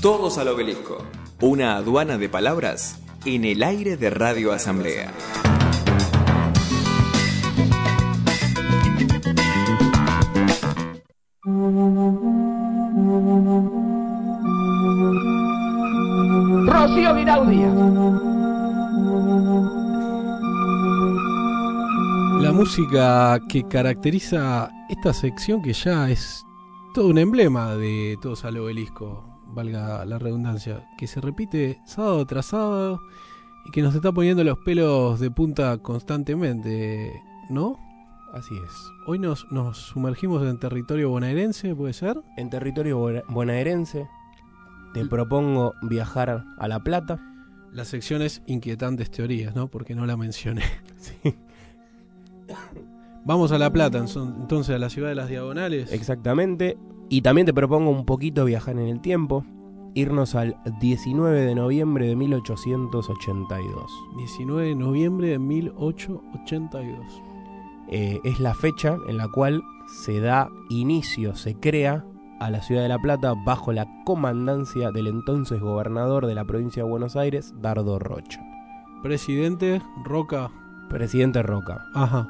Todos al obelisco. Una aduana de palabras en el aire de Radio Asamblea. Rocío Guinaudía. La música que caracteriza esta sección que ya es todo un emblema de Todos al Obelisco, valga la redundancia, que se repite sábado tras sábado y que nos está poniendo los pelos de punta constantemente, ¿no? Así es. Hoy nos, nos sumergimos en territorio bonaerense, ¿puede ser? En territorio bonaerense te propongo viajar a La Plata. La sección es Inquietantes Teorías, ¿no? Porque no la mencioné. Sí. Vamos a La Plata, entonces a la ciudad de las Diagonales. Exactamente. Y también te propongo un poquito viajar en el tiempo. Irnos al 19 de noviembre de 1882. 19 de noviembre de 1882. Eh, es la fecha en la cual se da inicio, se crea a la ciudad de La Plata bajo la comandancia del entonces gobernador de la provincia de Buenos Aires, Dardo Rocha. Presidente Roca. Presidente Roca. Ajá.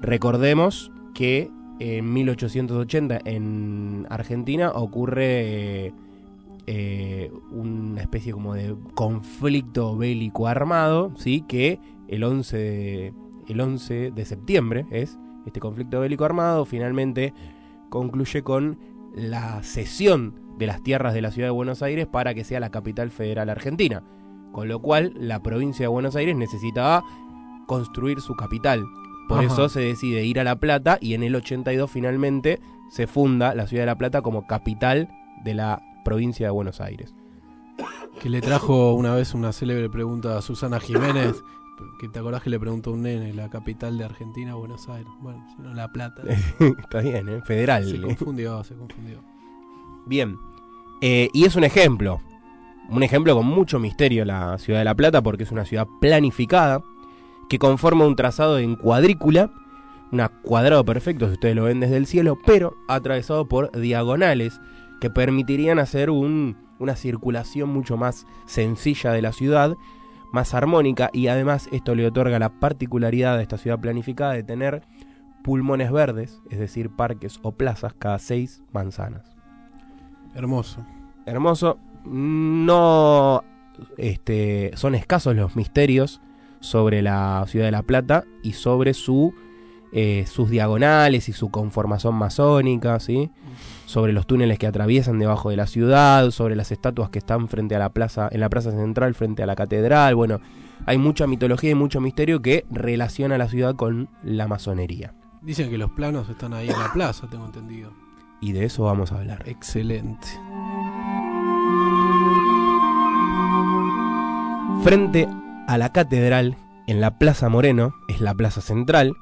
Recordemos que en 1880 en Argentina ocurre eh, eh, una especie como de conflicto bélico armado, ¿sí? que el 11 de, el 11 de septiembre es este conflicto bélico armado, finalmente concluye con la cesión de las tierras de la ciudad de Buenos Aires para que sea la capital federal argentina, con lo cual la provincia de Buenos Aires necesitaba construir su capital. Por Ajá. eso se decide ir a La Plata y en el 82 finalmente se funda la ciudad de La Plata como capital de la provincia de Buenos Aires. Que le trajo una vez una célebre pregunta a Susana Jiménez. Que te acordás que le preguntó un nene, la capital de Argentina, Buenos Aires. Bueno, si no La Plata. Está bien, ¿eh? Federal. Se confundió, se confundió. Bien. Eh, y es un ejemplo. Un ejemplo con mucho misterio la ciudad de La Plata porque es una ciudad planificada que conforma un trazado en cuadrícula, un cuadrado perfecto si ustedes lo ven desde el cielo, pero atravesado por diagonales que permitirían hacer un- una circulación mucho más sencilla de la ciudad, más armónica y además esto le otorga la particularidad a esta ciudad planificada de tener pulmones verdes, es decir, parques o plazas cada seis manzanas Hermoso. hermoso. No este, son escasos los misterios sobre la ciudad de La Plata y sobre su, eh, sus diagonales y su conformación masónica, ¿sí? sobre los túneles que atraviesan debajo de la ciudad, sobre las estatuas que están frente a la plaza, en la plaza central, frente a la catedral. Bueno, hay mucha mitología y mucho misterio que relaciona la ciudad con la masonería. Dicen que los planos están ahí en la plaza, tengo entendido. Y de eso vamos a hablar. Excelente. Frente a la catedral, en la Plaza Moreno, es la plaza central,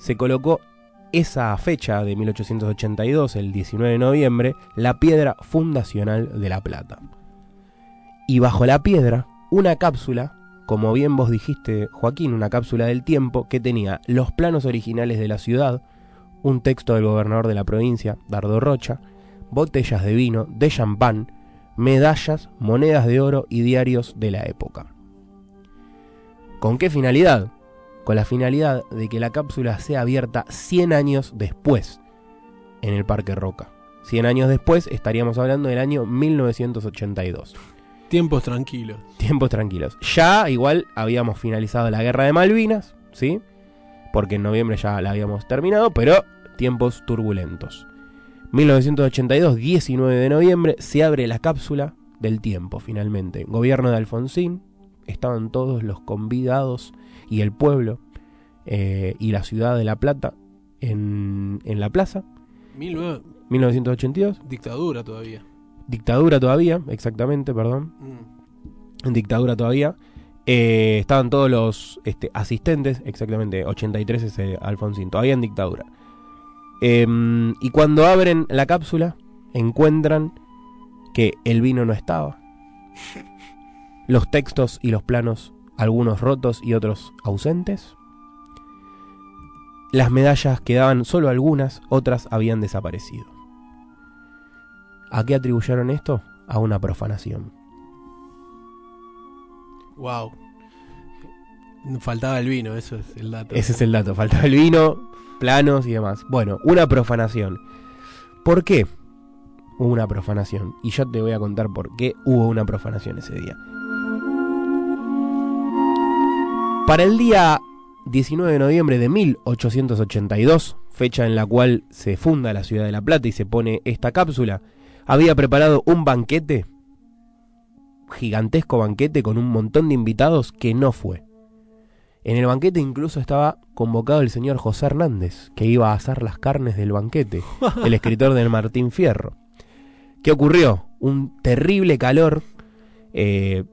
se colocó esa fecha de 1882, el 19 de noviembre, la piedra fundacional de La Plata. Y bajo la piedra, una cápsula, como bien vos dijiste, Joaquín, una cápsula del tiempo que tenía los planos originales de la ciudad, un texto del gobernador de la provincia, Dardo Rocha, botellas de vino, de champán, medallas, monedas de oro y diarios de la época. ¿Con qué finalidad? Con la finalidad de que la cápsula sea abierta 100 años después en el Parque Roca. 100 años después estaríamos hablando del año 1982. Tiempos tranquilos. Tiempos tranquilos. Ya igual habíamos finalizado la guerra de Malvinas, ¿sí? Porque en noviembre ya la habíamos terminado, pero tiempos turbulentos. 1982, 19 de noviembre, se abre la cápsula del tiempo finalmente. Gobierno de Alfonsín, estaban todos los convidados y el pueblo eh, y la ciudad de La Plata en, en la plaza. 19... 1982, Dictadura todavía. dictadura todavía, exactamente, perdón. Mm. en dictadura todavía. Eh, estaban todos los este, asistentes, exactamente, 83 es eh, Alfonsín, todavía en dictadura. Em, y cuando abren la cápsula, encuentran que el vino no estaba. Los textos y los planos, algunos rotos y otros ausentes. Las medallas quedaban solo algunas, otras habían desaparecido. ¿A qué atribuyeron esto? a una profanación. Wow. Faltaba el vino, eso es el dato. Ese es el dato, faltaba el vino, planos y demás. Bueno, una profanación. ¿Por qué hubo una profanación? Y yo te voy a contar por qué hubo una profanación ese día. Para el día 19 de noviembre de 1882, fecha en la cual se funda la ciudad de La Plata y se pone esta cápsula, había preparado un banquete, gigantesco banquete con un montón de invitados que no fue. En el banquete incluso estaba convocado el señor José Hernández, que iba a asar las carnes del banquete, el escritor del Martín Fierro. ¿Qué ocurrió? Un terrible calor eh,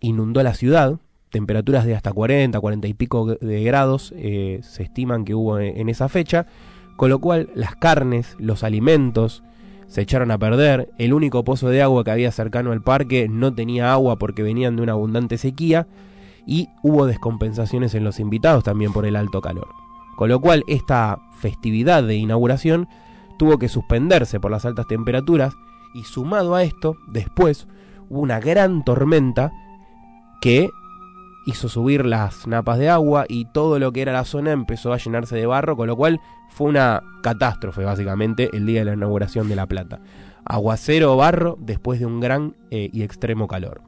inundó la ciudad, temperaturas de hasta 40, 40 y pico de grados eh, se estiman que hubo en, en esa fecha, con lo cual las carnes, los alimentos se echaron a perder, el único pozo de agua que había cercano al parque no tenía agua porque venían de una abundante sequía, y hubo descompensaciones en los invitados también por el alto calor. Con lo cual esta festividad de inauguración tuvo que suspenderse por las altas temperaturas y sumado a esto, después hubo una gran tormenta que hizo subir las napas de agua y todo lo que era la zona empezó a llenarse de barro, con lo cual fue una catástrofe básicamente el día de la inauguración de La Plata. Aguacero barro después de un gran eh, y extremo calor.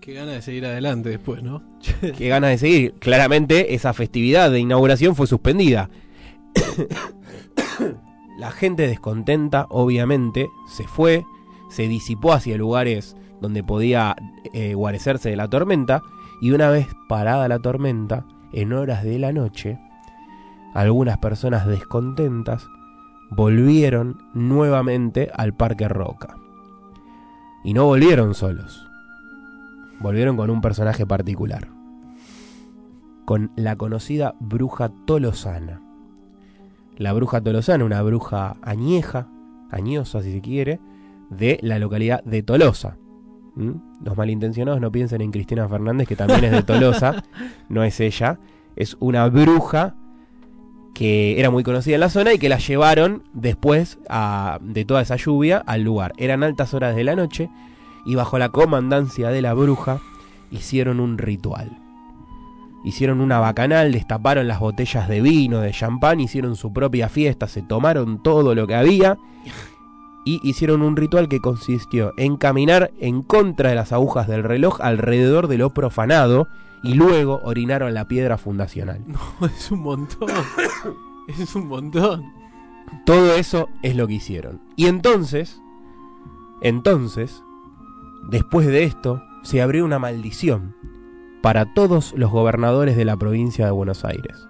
Qué gana de seguir adelante después, ¿no? Qué gana de seguir. Claramente esa festividad de inauguración fue suspendida. La gente descontenta, obviamente, se fue, se disipó hacia lugares donde podía eh, guarecerse de la tormenta, y una vez parada la tormenta, en horas de la noche, algunas personas descontentas volvieron nuevamente al Parque Roca. Y no volvieron solos volvieron con un personaje particular. Con la conocida bruja tolosana. La bruja tolosana, una bruja añeja, añosa si se quiere, de la localidad de Tolosa. ¿Mm? Los malintencionados no piensen en Cristina Fernández, que también es de Tolosa, no es ella. Es una bruja que era muy conocida en la zona y que la llevaron después a, de toda esa lluvia al lugar. Eran altas horas de la noche y bajo la comandancia de la bruja hicieron un ritual. Hicieron una bacanal, destaparon las botellas de vino, de champán, hicieron su propia fiesta, se tomaron todo lo que había y hicieron un ritual que consistió en caminar en contra de las agujas del reloj alrededor de lo profanado y luego orinaron la piedra fundacional. No, es un montón. es un montón. Todo eso es lo que hicieron. Y entonces, entonces, Después de esto, se abrió una maldición para todos los gobernadores de la provincia de Buenos Aires,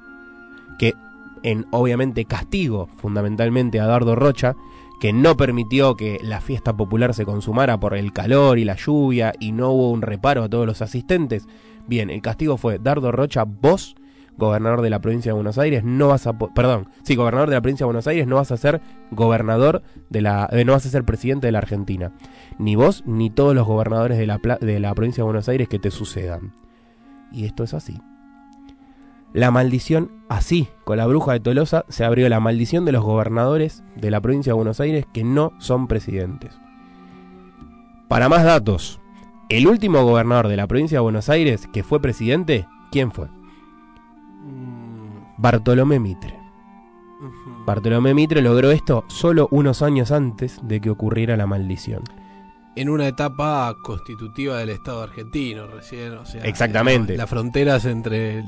que en obviamente castigo fundamentalmente a Dardo Rocha, que no permitió que la fiesta popular se consumara por el calor y la lluvia y no hubo un reparo a todos los asistentes. Bien, el castigo fue Dardo Rocha, vos gobernador de la provincia de Buenos Aires, no vas a, perdón, sí, gobernador de la provincia de Buenos Aires, no vas a ser gobernador de la, eh, no vas a ser presidente de la Argentina, ni vos ni todos los gobernadores de la, de la provincia de Buenos Aires que te sucedan. Y esto es así. La maldición, así, con la bruja de Tolosa, se abrió la maldición de los gobernadores de la provincia de Buenos Aires que no son presidentes. Para más datos, el último gobernador de la provincia de Buenos Aires que fue presidente, ¿quién fue? Bartolomé Mitre. Bartolomé Mitre logró esto solo unos años antes de que ocurriera la maldición. En una etapa constitutiva del Estado argentino, recién, o sea, Exactamente. Las fronteras entre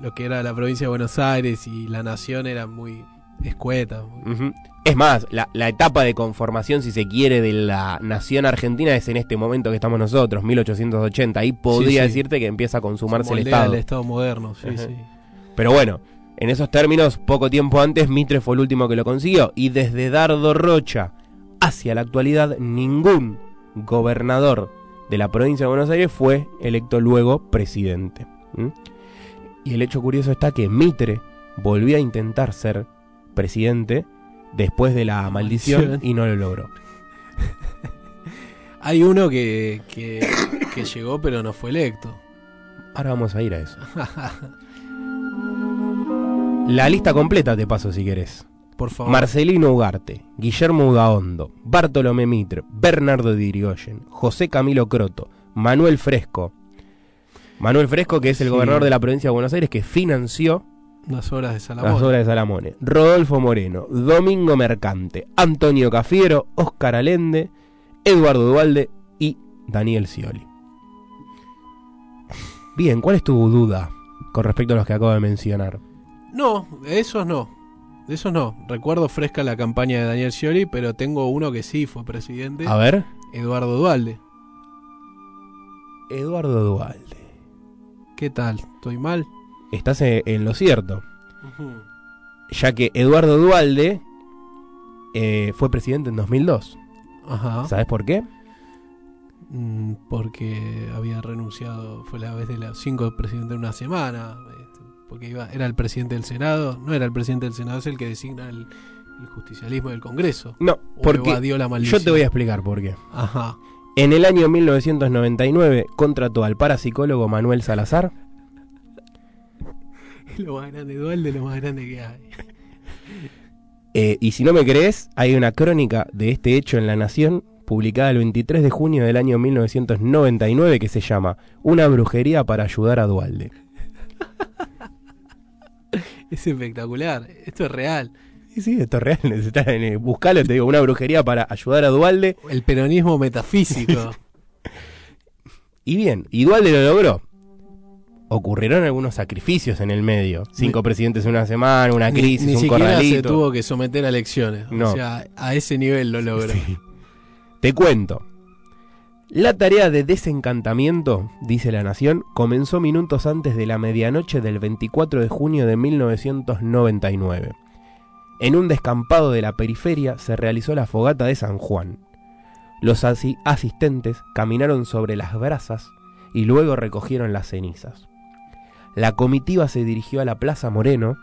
lo que era la provincia de Buenos Aires y la nación eran muy escuetas. Uh Es más, la, la, etapa de conformación, si se quiere, de la nación argentina es en este momento que estamos nosotros, 1880. Ahí podría sí, sí. decirte que empieza a consumarse el Estado. El Estado moderno, sí, uh -huh. sí. Pero bueno, en esos términos, poco tiempo antes, Mitre fue el último que lo consiguió. Y desde Dardo Rocha hacia la actualidad, ningún gobernador de la provincia de Buenos Aires fue electo luego presidente. ¿Mm? Y el hecho curioso está que Mitre volvió a intentar ser presidente después de la maldición y no lo logró. Hay uno que, que, que llegó pero no fue electo. Ahora vamos a ir a eso. La lista completa te paso si querés. Por favor. Marcelino Ugarte, Guillermo Udaondo, Bartolomé Mitre, Bernardo de Irigoyen, José Camilo Croto, Manuel Fresco. Manuel Fresco, que es el Sí. gobernador de la provincia de Buenos Aires, que financió Las obras de Salamón. las obras de Salamone. Rodolfo Moreno, Domingo Mercante, Antonio Cafiero, Óscar Alende, Eduardo Dualde y Daniel Scioli. Bien, ¿cuál es tu duda con respecto a los que acabo de mencionar? No, de esos no. De esos no. Recuerdo fresca la campaña de Daniel Scioli, pero tengo uno que sí fue presidente. A ver. Eduardo Dualde. Eduardo Dualde. ¿Qué tal? ¿Estoy mal? Estás e- en lo cierto. ya que Eduardo Dualde eh, fue presidente en 2002. Ajá. ¿Sabes por qué? Mm, Porque había renunciado, fue la vez de los cinco presidentes en una semana. este, Porque iba, era el presidente del Senado. No era el presidente del Senado, es el que designa el, el justicialismo del Congreso. No, porque evadió la maldición. yo te voy a explicar por qué. Ajá. En el año 1999 contrató al parapsicólogo Manuel Salazar Lo más grande, Dualde, lo más grande que hay. eh, y si no me crees, hay una crónica de este hecho en La Nación publicada el 23 de junio del año 1999 que se llama Una brujería para ayudar a Dualde. Es espectacular. Esto es real. Sí, sí, esto es real, necesitas eh, buscarlo, te digo, una brujería para ayudar a Dualde. El peronismo metafísico. Y bien, y Dualde lo logró. Ocurrieron algunos sacrificios en el medio. Cinco presidentes en una semana, una Ni- crisis, ni, un siquiera corralito. se tuvo que someter a elecciones. No. O sea, a ese nivel lo logró. Sí. Te cuento. La tarea de desencantamiento, dice la Nación, comenzó minutos antes de la medianoche del 24 de junio de 1999. En un descampado de la periferia se realizó la fogata de San Juan. Los asi- asistentes caminaron sobre las brasas y luego recogieron las cenizas. La comitiva se dirigió a la Plaza Moreno,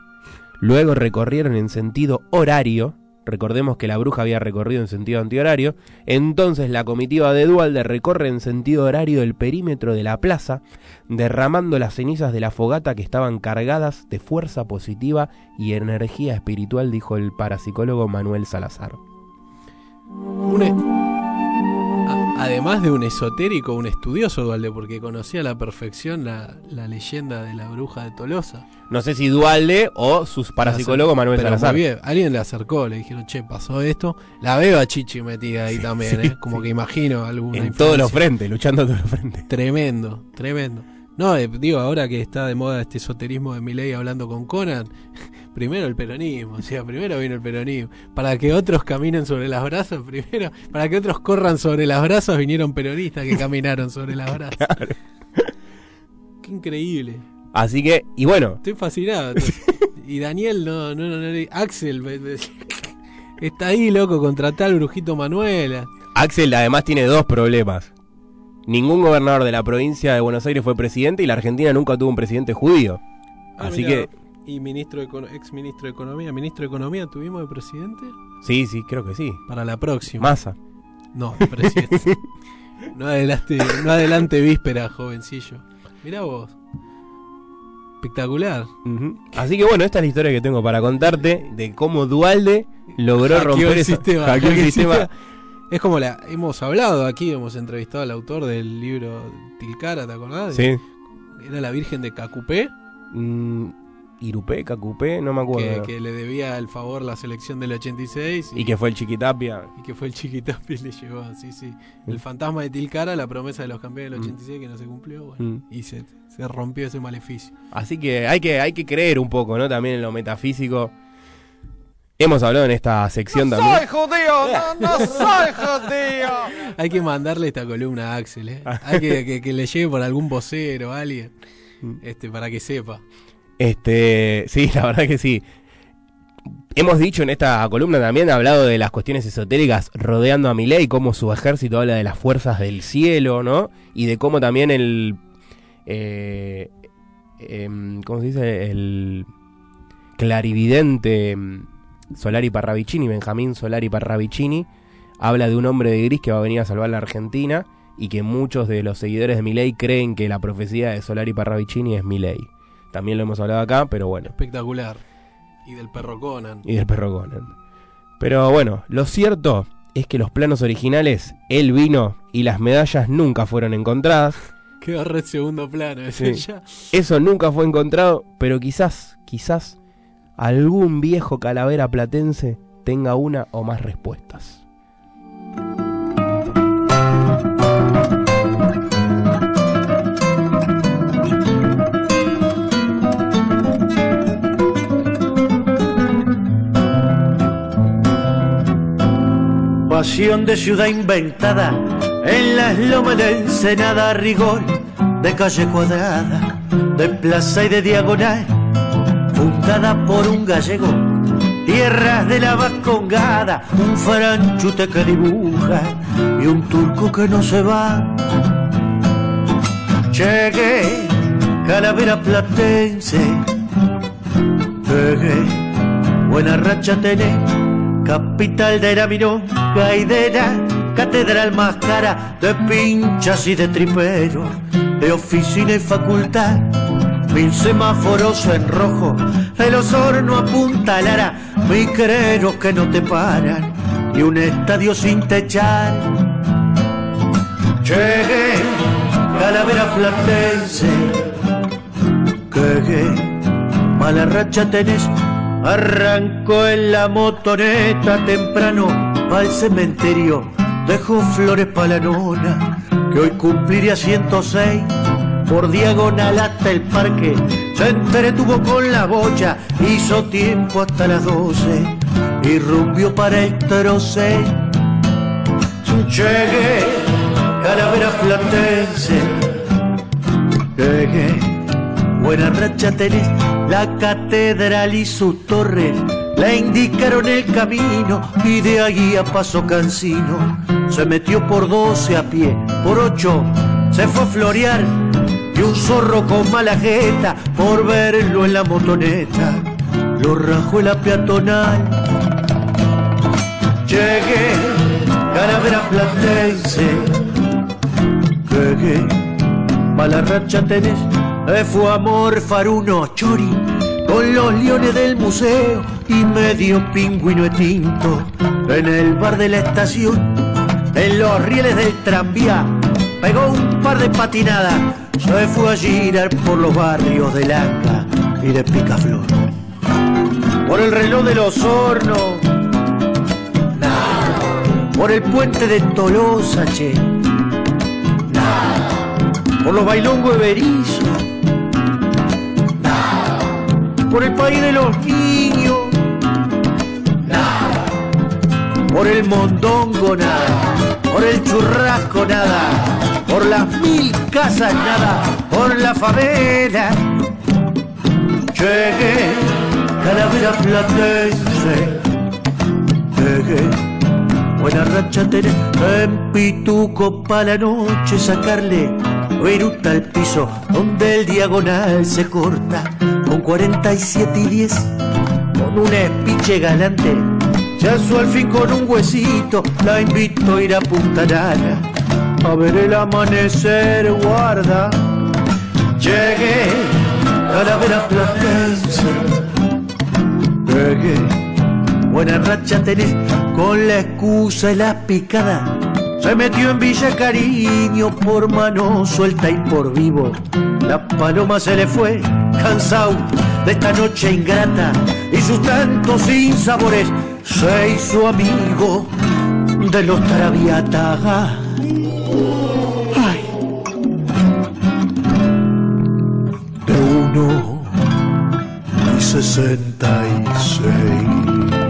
luego recorrieron en sentido horario, recordemos que la bruja había recorrido en sentido antihorario, entonces la comitiva de Dualde recorre en sentido horario el perímetro de la plaza, derramando las cenizas de la fogata que estaban cargadas de fuerza positiva y energía espiritual, dijo el parapsicólogo Manuel Salazar. Además de un esotérico, un estudioso Dualde, porque conocía a la perfección la, la leyenda de la bruja de Tolosa. No sé si Dualde o su parapsicólogo Manuel Pero Salazar. muy bien, alguien le acercó, le dijeron, che, pasó esto. La veo a Chichi metida ahí también, sí, ¿eh? Como que imagino alguna En todos los frentes, luchando en todos los frentes. Tremendo, tremendo. No, eh, digo, ahora que está de moda este esoterismo de Milei hablando con Conan, primero el peronismo, o sea, primero vino el peronismo. Para que otros caminen sobre las brasas, primero, para que otros corran sobre las brasas, vinieron peronistas que caminaron sobre las brasas. Qué increíble. Así que, y bueno, Estoy fascinado. y Daniel, no, no, no, no, Axel, está ahí, loco, contra tal brujito Manuela. Axel además tiene dos problemas. Ningún gobernador de la provincia de Buenos Aires fue presidente y la Argentina nunca tuvo un presidente judío. Ah, Así mirá, que, Y ministro de, ex ministro de Economía, ministro de Economía tuvimos de presidente sí, sí, creo que sí. para la próxima. Massa. No, de presidente. no adelante, no adelante víspera, jovencillo. Mirá vos. Espectacular. Ujú. Así que bueno, esta es la historia que tengo para contarte de cómo Dualde logró Hackeó romper el esa- sistema. hackeó el sistema. Es como la hemos hablado aquí, hemos entrevistado al autor del libro Tilcara, ¿te acordás? Sí. Era la Virgen de Cacupé, Mm, Irupé, Cacupé, no me acuerdo. que le debía el favor la selección del 86 Y que fue el Chiquitapia. y que fue el chiquitapi y le llevó, sí, sí. El fantasma de Tilcara, la promesa de los campeones del Mm. 86 que no se cumplió, bueno, Mm. y se, se rompió ese maleficio. Así que hay, que hay que creer un poco, ¿no? También en lo metafísico. Hemos hablado en esta sección también. judío! ¡No, no soy judío! Hay que mandarle esta columna a Axel, ¿eh? Hay que, que, que le llegue por algún vocero, alguien, Mm. este, para que sepa. Este, sí, la verdad que sí. Hemos dicho en esta columna también, ha hablado de las cuestiones esotéricas rodeando a Milei, cómo su ejército habla de las fuerzas del cielo, ¿no? Y de cómo también el... eh, em, ¿Cómo se dice? El clarividente em, Solari Parravicini, Benjamín Solari Parravicini, habla de un hombre de gris que va a venir a salvar la Argentina y que muchos de los seguidores de Milei creen que la profecía de Solari Parravicini es Milei. También lo hemos hablado acá, pero bueno. Espectacular. Y del perro Conan. y del perro Conan. Pero bueno, lo cierto es que los planos originales, el vino y las medallas nunca fueron encontradas. Quedó re segundo plano ese Sí. Eso nunca fue encontrado, pero quizás, quizás algún viejo calavera platense tenga una o más respuestas. Pasión de ciudad inventada en las lomas de Ensenada, rigor de calle cuadrada, de plaza y de diagonal, fundada por un gallego, tierras de la vascongada, un faranchute que dibuja y un turco que no se va. Llegué, calavera platense, llegué, buena racha tenés capital de la la catedral más cara de pinchas y de triperos, de oficina y facultad. Mil semáforos en rojo, de los hornos a Punta Lara, micreros que no te paran y un estadio sin techar. Llegué, calavera platense, que mala racha tenés Arrancó en la motoneta temprano el cementerio. Dejó flores para la nona, que hoy cumpliría 106. Por diagonal hasta el parque, se entretuvo con la bocha, hizo tiempo hasta las 12 y rumbió para el troce. Llegué, calavera platense, llegué, buena racha tenés, la catedral y su torre. La indicaron el camino y de allí a paso cansino. Se metió por doce a pie, por ocho se fue a florear un zorro con mala jeta por verlo en la motoneta. Lo rajó la peatonal. Llegué, calavera platense, llegué, mala racha tenés, fue amor faruno chori, con los leones del museo y medio pingüino de tinto, en el bar de la estación, en los rieles del tranvía, pegó un par de patinadas, se fue a girar por los barrios de Langa y de Picaflor. Por el reloj de los hornos, por el puente de Tolosa, che. Nada. Por los bailongos de Berizo. Nada. Por el país de los niños. Nada. Por el mondongo, nada. Por el churrasco, nada. Por las mil casas, nada. Por la favela. Llegué, calavera platense. Llegué. Buena racha tenés en pituco pa' la noche sacarle viruta al piso donde el diagonal se corta con 47 y 10 con un espiche galante ya su al fin con un huesito la invito a ir a Punta Nana a ver el amanecer guarda llegué calavera platense llegué buena racha tenés con la excusa de la picada. Se metió en Villa Cariño por mano suelta y por vivo. La paloma se le fue, cansado de esta noche ingrata y sus tantos sinsabores se hizo amigo de los tarabiatas. 66.